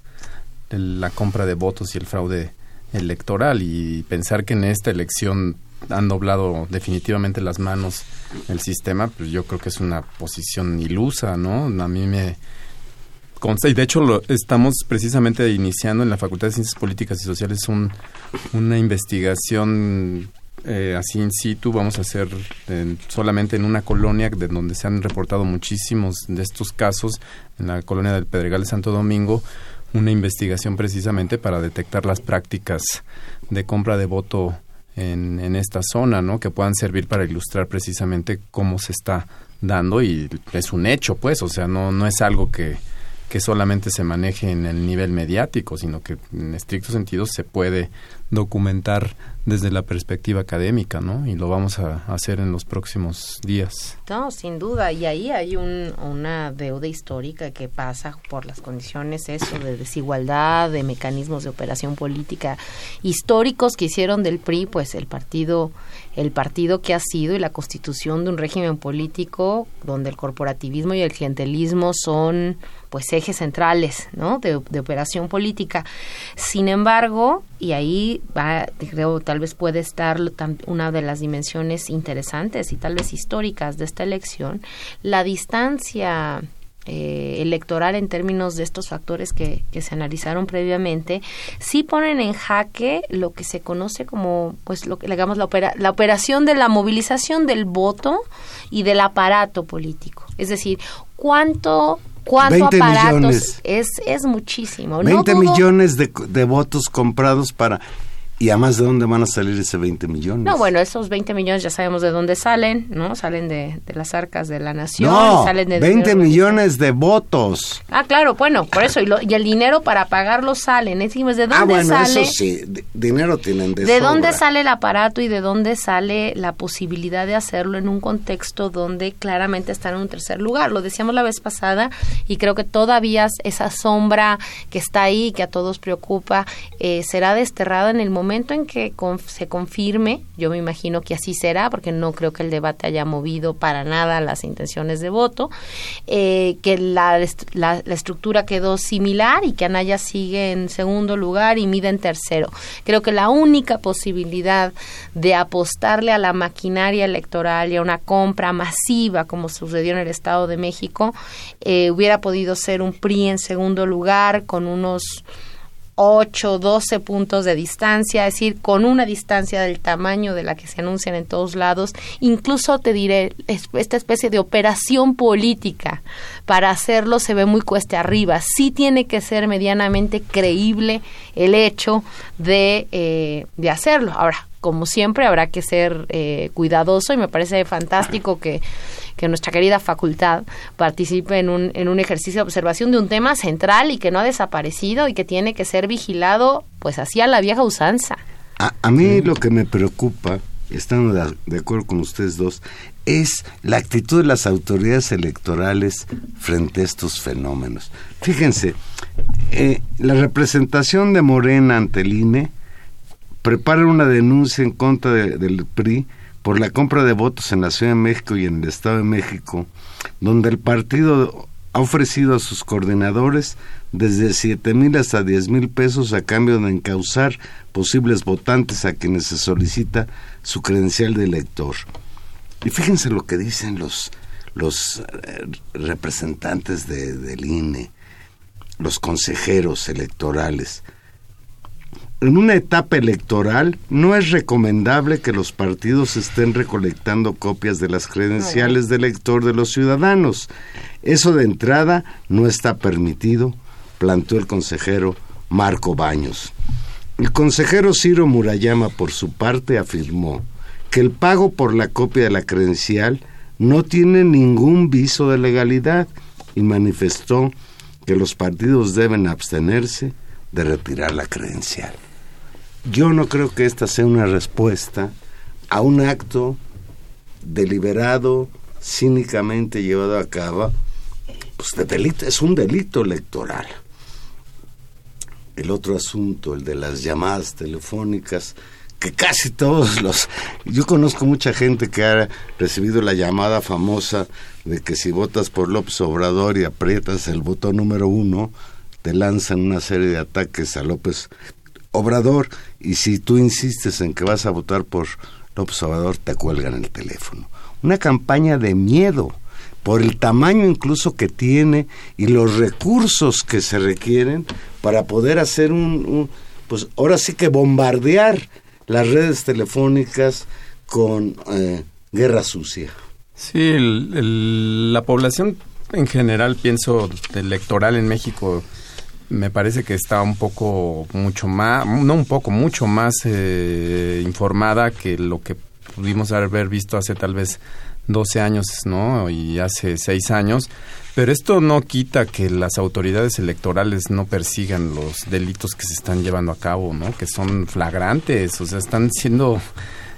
la compra de votos y el fraude electoral y pensar que en esta elección han doblado definitivamente las manos el sistema, pues yo creo que es una posición ilusa, ¿no? A mí me consta, y de hecho lo, estamos precisamente iniciando en la Facultad de Ciencias Políticas y Sociales un, una investigación eh, así in situ, vamos a hacer solamente en una colonia de donde se han reportado muchísimos de estos casos, en la colonia del Pedregal de Santo Domingo, una investigación precisamente para detectar las prácticas de compra de voto en, esta zona, ¿no? Que puedan servir para ilustrar precisamente cómo se está dando y es un hecho, pues, o sea, no, no es algo que, que solamente se maneje en el nivel mediático, sino que en estricto sentido se puede documentar desde la perspectiva académica, ¿no? Y lo vamos a hacer en los próximos días. No, sin duda. Y ahí hay un, una deuda histórica que pasa por las condiciones, eso, de desigualdad, de mecanismos de operación política históricos que hicieron del PRI, pues, el partido el partido que ha sido y la constitución de un régimen político donde el corporativismo y el clientelismo son pues ejes centrales ¿no? de, operación política. Sin embargo, y ahí va, creo, tal vez puede estar una de las dimensiones interesantes y tal vez históricas de esta elección, la distancia eh, electoral en términos de estos factores que, que, se analizaron previamente, sí ponen en jaque lo que se conoce como, pues, lo que digamos, la, opera, la operación de la movilización del voto y del aparato político. Es decir, cuánto cuánto aparatos es es muchísimo. 20 millones de, de, votos comprados para ¿Y además de dónde van a salir ese 20 millones? No, bueno, esos 20 millones ya sabemos de dónde salen, ¿no? Salen de, de las arcas de la nación. No, salen de 20 millones de votos. Ah, claro, bueno, por eso. Y, lo, y el dinero para pagarlo salen. Decimos, ¿de dónde ah, bueno, sale? eso sí, dinero tienen de ¿De sobra. dónde sale el aparato y de dónde sale la posibilidad de hacerlo en un contexto donde claramente están en un tercer lugar? Lo decíamos la vez pasada y creo que todavía esa sombra que está ahí, que a todos preocupa, eh, será desterrada en el momento momento en que con, se confirme, yo me imagino que así será, porque no creo que el debate haya movido para nada las intenciones de voto, eh, que la, la, la, estructura quedó similar y que Anaya sigue en segundo lugar y Mida en tercero. Creo que la única posibilidad de apostarle a la maquinaria electoral y a una compra masiva, como sucedió en el Estado de México, eh, hubiera podido ser un PRI en segundo lugar con unos 8, 12 puntos de distancia, es decir, con una distancia del tamaño de la que se anuncian en todos lados, incluso te diré, esta especie de operación política para hacerlo se ve muy cueste arriba. Sí tiene que ser medianamente creíble el hecho de, eh, de hacerlo. Ahora, como siempre, habrá que ser eh, cuidadoso y me parece fantástico que que nuestra querida facultad participe en un, en un ejercicio de observación de un tema central y que no ha desaparecido y que tiene que ser vigilado pues así a la vieja usanza. A, a mí lo que me preocupa, estando de, de acuerdo con ustedes dos, es la actitud de las autoridades electorales frente a estos fenómenos. Fíjense, eh, la representación de Morena ante el INE prepara una denuncia en contra de, del PRI por la compra de votos en la Ciudad de México y en el Estado de México, donde el partido ha ofrecido a sus coordinadores desde siete mil hasta diez mil pesos a cambio de encauzar posibles votantes a quienes se solicita su credencial de elector. Y fíjense lo que dicen los, los eh, representantes de, del INE, los consejeros electorales. En una etapa electoral no es recomendable que los partidos estén recolectando copias de las credenciales de elector de los ciudadanos. Eso de entrada no está permitido, planteó el consejero Marco Baños. El consejero Ciro Murayama, por su parte, afirmó que el pago por la copia de la credencial no tiene ningún viso de legalidad y manifestó que los partidos deben abstenerse de retirar la credencial. Yo no creo que esta sea una respuesta a un acto deliberado, cínicamente llevado a cabo, pues de delito, es un delito electoral. El otro asunto, el de las llamadas telefónicas, que casi todos los... Yo conozco mucha gente que ha recibido la llamada famosa de que si votas por López Obrador y aprietas el botón número uno, te lanzan una serie de ataques a López Obrador y si tú insistes en que vas a votar por López Obrador, te cuelgan el teléfono. Una campaña de miedo por el tamaño incluso que tiene y los recursos que se requieren para poder hacer un, pues ahora sí que bombardear las redes telefónicas con eh, guerra sucia. Sí, la población en general, pienso, electoral en México, me parece que está un poco, mucho más, no un poco, mucho más eh, informada que lo que pudimos haber visto hace tal vez 12 años, ¿no? Y hace 6 años. Pero esto no quita que las autoridades electorales no persigan los delitos que se están llevando a cabo, ¿no? Que son flagrantes, o sea, están siendo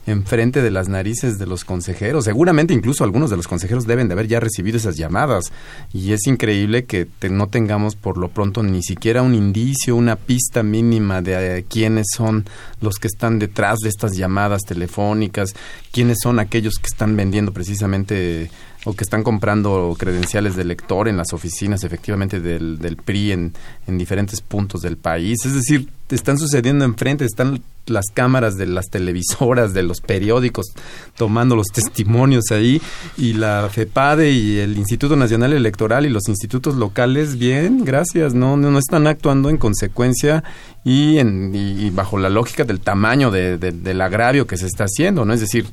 enfrente de las narices de los consejeros. Seguramente incluso algunos de los consejeros deben de haber ya recibido esas llamadas. Y es increíble que no tengamos por lo pronto ni siquiera un indicio, una pista mínima de eh, quiénes son los que están detrás de estas llamadas telefónicas, quiénes son aquellos que están vendiendo precisamente o que están comprando credenciales de lector en las oficinas efectivamente del, del PRI en, en diferentes puntos del país. Es decir, están sucediendo enfrente, están las cámaras de las televisoras, de los periódicos, tomando los testimonios ahí, y la FEPADE y el Instituto Nacional Electoral y los institutos locales, bien, gracias, no, no, están actuando en consecuencia y, en, y, bajo la lógica del tamaño de, del agravio que se está haciendo, ¿no? Es decir,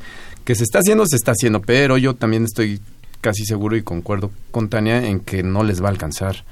que se está haciendo, se está haciendo, pero yo también estoy casi seguro y concuerdo con Tania en que no les va a alcanzar.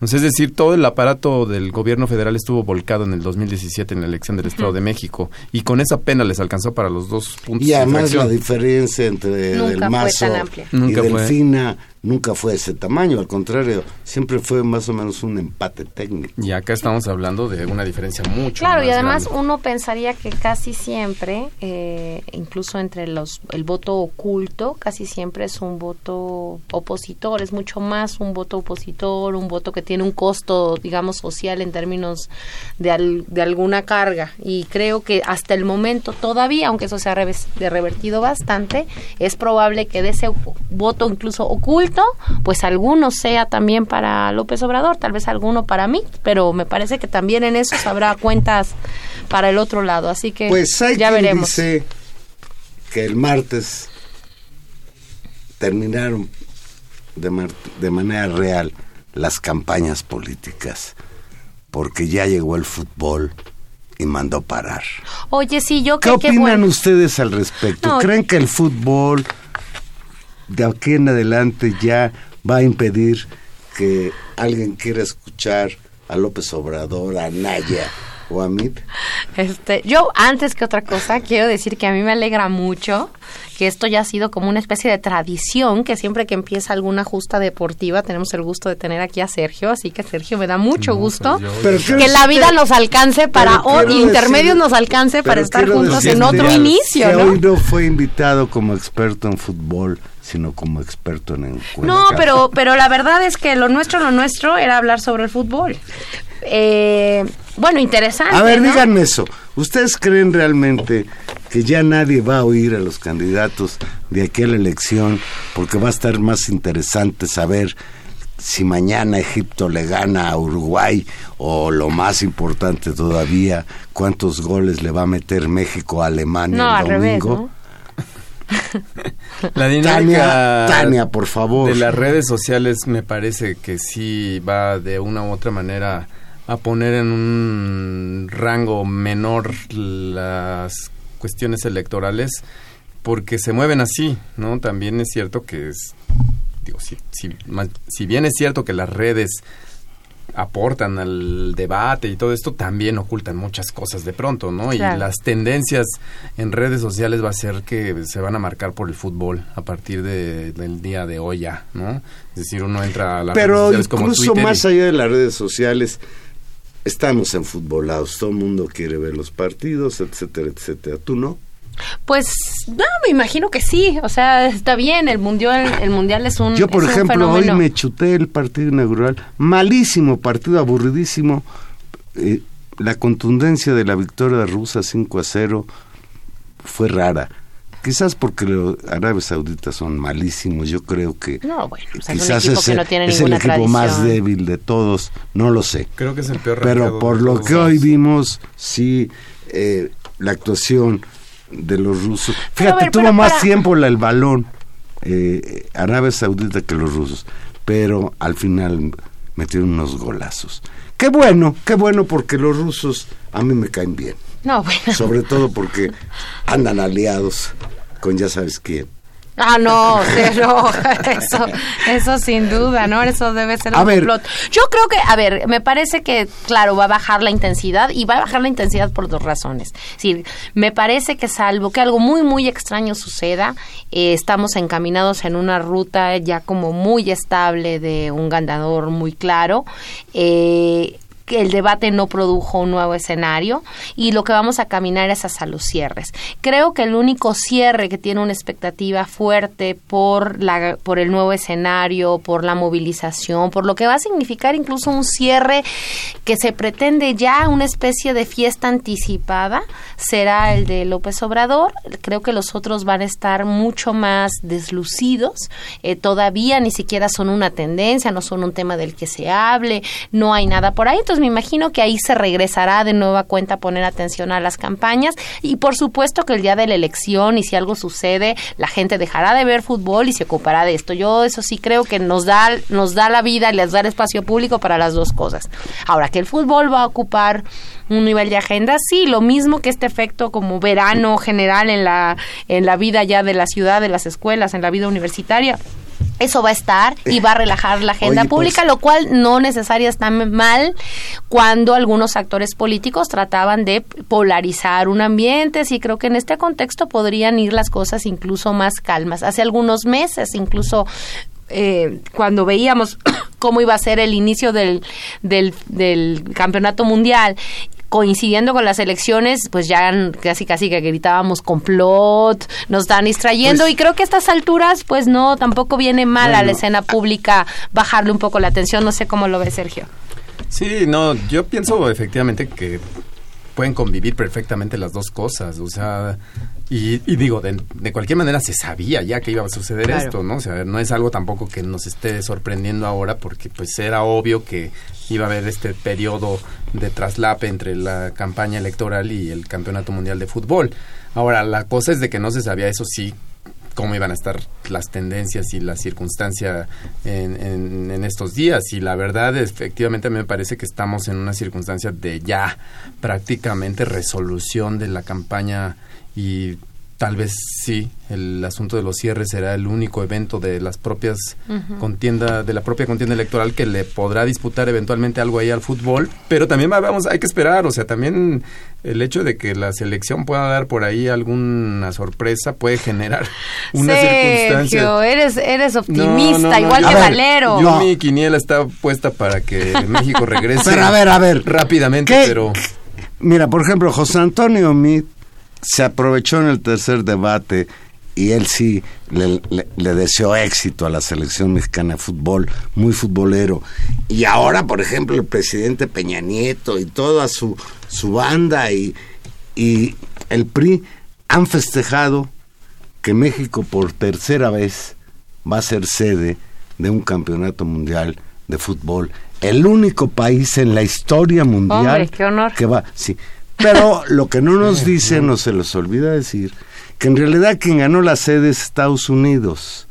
Es decir, todo el aparato del gobierno federal estuvo volcado en el 2017 en la elección del Estado de México y con esa pena les alcanzó para los dos puntos. Y además la diferencia entre el Mazo y Delfina nunca fue ese tamaño, al contrario, siempre fue más o menos un empate técnico. Y acá estamos hablando de una diferencia mucho Claro, y además uno pensaría que casi siempre, eh, incluso entre los el voto oculto, casi siempre es un voto opositor, es mucho más un voto opositor, un voto que tiene un costo, digamos, social en términos de, de alguna carga. Y creo que hasta el momento todavía, aunque eso se ha revertido bastante, es probable que de ese voto incluso oculto, pues alguno sea también para López Obrador, tal vez alguno para mí, pero me parece que también en eso habrá cuentas para el otro lado, así que pues hay ya veremos. Dice que el martes terminaron de, de manera real las campañas políticas, porque ya llegó el fútbol y mandó parar. Oye, sí, yo creo ¿Qué opinan ustedes al respecto? ¿Creen que el fútbol de aquí en adelante ya va a impedir que alguien quiera escuchar a López Obrador, a Naya o a mí? Este, yo antes que otra cosa quiero decir que a mí me alegra mucho que esto ya ha sido como una especie de tradición, que siempre que empieza alguna justa deportiva tenemos el gusto de tener aquí a Sergio, así que Sergio me da mucho gusto pues que la vida nos alcance para, o intermedios nos alcance para estar juntos en otro inicio. Que hoy no fue invitado como experto en fútbol sino como experto en No, pero, pero la verdad es que lo nuestro, lo nuestro era hablar sobre el fútbol. Eh, bueno, interesante. A ver, díganme eso. ¿Ustedes creen realmente que ya nadie va a oír a los candidatos de aquella elección porque va a estar más interesante saber si mañana Egipto le gana a Uruguay o lo más importante todavía, cuántos goles le va a meter México a Alemania el domingo? La dinámica Tania, por favor. de las redes sociales me parece que sí va de una u otra manera a poner en un rango menor las cuestiones electorales porque se mueven así, ¿no? También es cierto que es, digo, si, si bien es cierto que las redes aportan al debate y todo esto, también ocultan muchas cosas de pronto, ¿no? Claro. Y las tendencias en redes sociales va a ser que se van a marcar por el fútbol a partir de- del día de hoy ya, ¿no? Es decir, uno entra a las redes Pero sociales como incluso Twitter y- más allá de las redes sociales, estamos enfutbolados. Todo el mundo quiere ver los partidos, etcétera, etcétera. ¿Tú no? Pues no, me imagino que sí, o sea, está bien, el mundial, el mundial es un Yo, por es un ejemplo, hoy me chuté el partido inaugural. Malísimo partido, aburridísimo. Eh, la contundencia de la victoria rusa 5 a 0 fue rara. Quizás porque los árabes sauditas son malísimos. Yo creo que No, bueno, o sea, es un quizás equipo ese- que no tiene es el equipo más débil de todos. No lo sé. Creo que es el peor Pero por lo que hoy vimos, sí, eh, la actuación de los rusos. Fíjate, ver, tuvo más para- tiempo la- el balón eh, Arabia Saudita que los rusos, pero al final metieron unos golazos. Qué bueno, qué bueno porque los rusos a mí me caen bien, No, bueno. sobre todo porque andan aliados con ya sabes quién. Ah, no, cero. Eso, eso sin duda, ¿no? Eso debe ser A un ver. complot. Yo creo que, a ver, me parece que, claro, va a bajar la intensidad y va a bajar la intensidad por dos razones. Es decir, me parece que salvo que algo muy, muy extraño suceda, eh, estamos encaminados en una ruta ya como muy estable de un ganador muy claro. Eh, que el debate no produjo un nuevo escenario y lo que vamos a caminar es hacia los cierres. Creo que el único cierre que tiene una expectativa fuerte por la por el nuevo escenario, por la movilización, por lo que va a significar incluso un cierre que se pretende ya una especie de fiesta anticipada será el de López Obrador. Creo que los otros van a estar mucho más deslucidos. Eh, todavía ni siquiera son una tendencia, no son un tema del que se hable, no hay nada por ahí. Entonces me imagino que ahí se regresará de nueva cuenta a poner atención a las campañas y por supuesto que el día de la elección y si algo sucede, la gente dejará de ver fútbol y se ocupará de esto. Yo eso sí creo que nos da, nos da la vida les da el espacio público para las dos cosas. Ahora, que el fútbol va a ocupar un nivel de agenda, sí, lo mismo que este efecto como verano general en la, en la vida ya de la ciudad, de las escuelas, en la vida universitaria. Eso va a estar y va a relajar la agenda Oye, pues- pública, lo cual no necesariamente está mal cuando algunos actores políticos trataban de polarizar un ambiente. Sí, creo que en este contexto podrían ir las cosas incluso más calmas. Hace algunos meses, incluso eh, cuando veíamos cómo iba a ser el inicio del, del, del campeonato mundial coincidiendo con las elecciones, pues ya casi casi que gritábamos complot, nos están distrayendo Pues- y creo que a estas alturas pues no, tampoco viene mal a la escena pública bajarle un poco la atención, no sé cómo lo ve Sergio. Sí, no, yo pienso efectivamente que pueden convivir perfectamente las dos cosas, o sea, y, y digo, de, de cualquier manera se sabía ya que iba a suceder Claro. esto, ¿no? O sea, no es algo tampoco que nos esté sorprendiendo ahora porque pues era obvio que iba a haber este periodo de traslape entre la campaña electoral y el Campeonato Mundial de Fútbol. Ahora, la cosa es de que no se sabía eso sí cómo iban a estar las tendencias y la circunstancia en, en- en estos días. Y la verdad, efectivamente, me parece que estamos en una circunstancia de ya prácticamente resolución de la campaña y tal vez sí, el asunto de los cierres será el único evento de las propias contienda, de la propia contienda electoral que le podrá disputar eventualmente algo ahí al fútbol, pero también va- vamos, hay que esperar, o sea, también el hecho de que la selección pueda dar por ahí alguna sorpresa puede generar una circunstancia. Sergio, eres, eres optimista, no, no, igual que ver, Valero. Yo No. mi quiniela está puesta para que México regrese. Pero a ver, a ver. rápidamente, ¿Qué? pero Mira, por ejemplo, José Antonio Mit se aprovechó en el tercer debate y él sí le, le- le deseó éxito a la selección mexicana de fútbol, muy futbolero. Y ahora, por ejemplo, el presidente Peña Nieto y toda su, su banda y, y el PRI han festejado que México por tercera vez va a ser sede de un campeonato mundial de fútbol. El único país en la historia mundial Hombre, qué honor. que va, sí. Pero lo que no nos dicen o se les olvida decir que en realidad quien ganó la sede es Estados Unidos.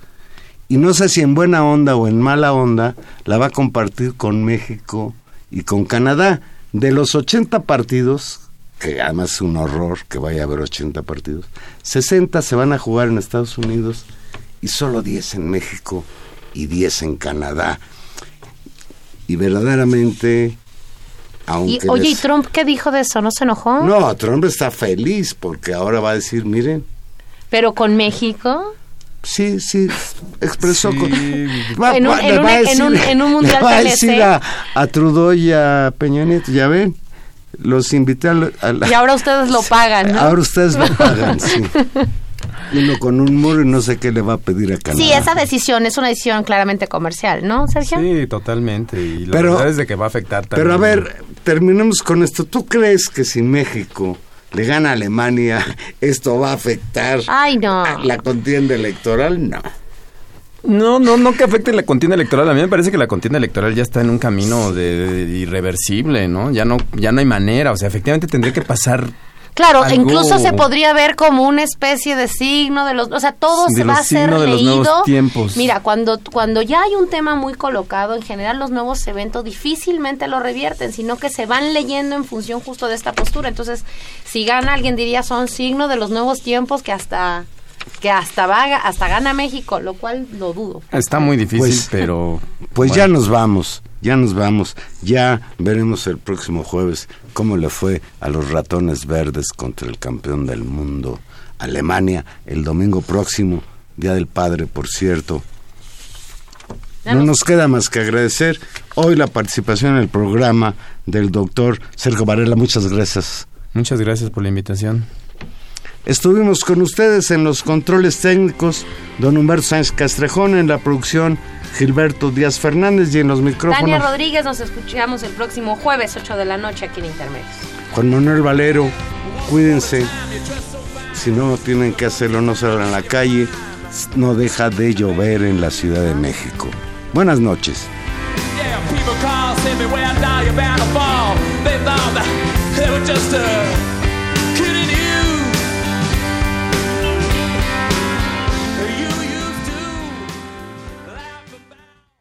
Y no sé si en buena onda o en mala onda la va a compartir con México y con Canadá. De los 80 partidos, que además es un horror que vaya a haber 80 partidos, 60 se van a jugar en Estados Unidos y solo 10 en México y 10 en Canadá. Y verdaderamente, aunque... Y, oye, ¿y Trump qué dijo de eso? ¿No se enojó? No, Trump está feliz porque ahora va a decir, miren, Pero con México. sí, sí, expresó... Sí. con- En un- le en un- en un- en un mundial va a decir a, a Trudeau y a Peña Nieto, ya ven, los invité a, a la- Y ahora ustedes lo pagan, ¿no? Ahora ustedes lo pagan, sí. Uno con un muro y no sé qué le va a pedir a Canadá. Sí, esa decisión es una decisión claramente comercial, ¿no, Sergio? Sí, totalmente. Y la Pero- verdad es de que va a afectar también. Pero a ver, terminemos con esto. ¿Tú crees que si México le gana a Alemania, esto va a afectar Ay, no. a la contienda electoral? No. No, no, no que afecte la contienda electoral. A mí me parece que la contienda electoral ya está en un camino de, de irreversible, ¿no? Ya no, ya no hay manera. O sea, efectivamente tendría que pasar Claro, algo- incluso se podría ver como una especie de signo de los, o sea, todo De se va a ser de los leído. nuevos tiempos. Mira, cuando cuando ya hay un tema muy colocado, en general los nuevos eventos difícilmente lo revierten, sino que se van leyendo en función justo de esta postura. Entonces, si gana alguien diría son signo de los nuevos tiempos que hasta que hasta va hasta gana México, lo cual lo dudo. Está muy difícil, Pues- pero... Pues bueno. ya nos vamos, ya nos vamos. Ya veremos el próximo jueves cómo le fue a los ratones verdes contra el campeón del mundo, Alemania, el domingo próximo, Día del Padre, por cierto. No nos- nos queda más que agradecer hoy la participación en el programa del doctor Sergio Varela. Muchas gracias. Muchas gracias por la invitación. Estuvimos con ustedes en los controles técnicos, don Humberto Sánchez Castrejón, en la producción Gilberto Díaz Fernández y en los Tania micrófonos Rodríguez, nos escuchamos el próximo jueves 8 de la noche aquí en Intermedios. Juan Manuel Valero. Cuídense. Si no tienen que hacerlo, no salgan a la calle. No deja de llover en la Ciudad de México. Buenas noches. Yeah,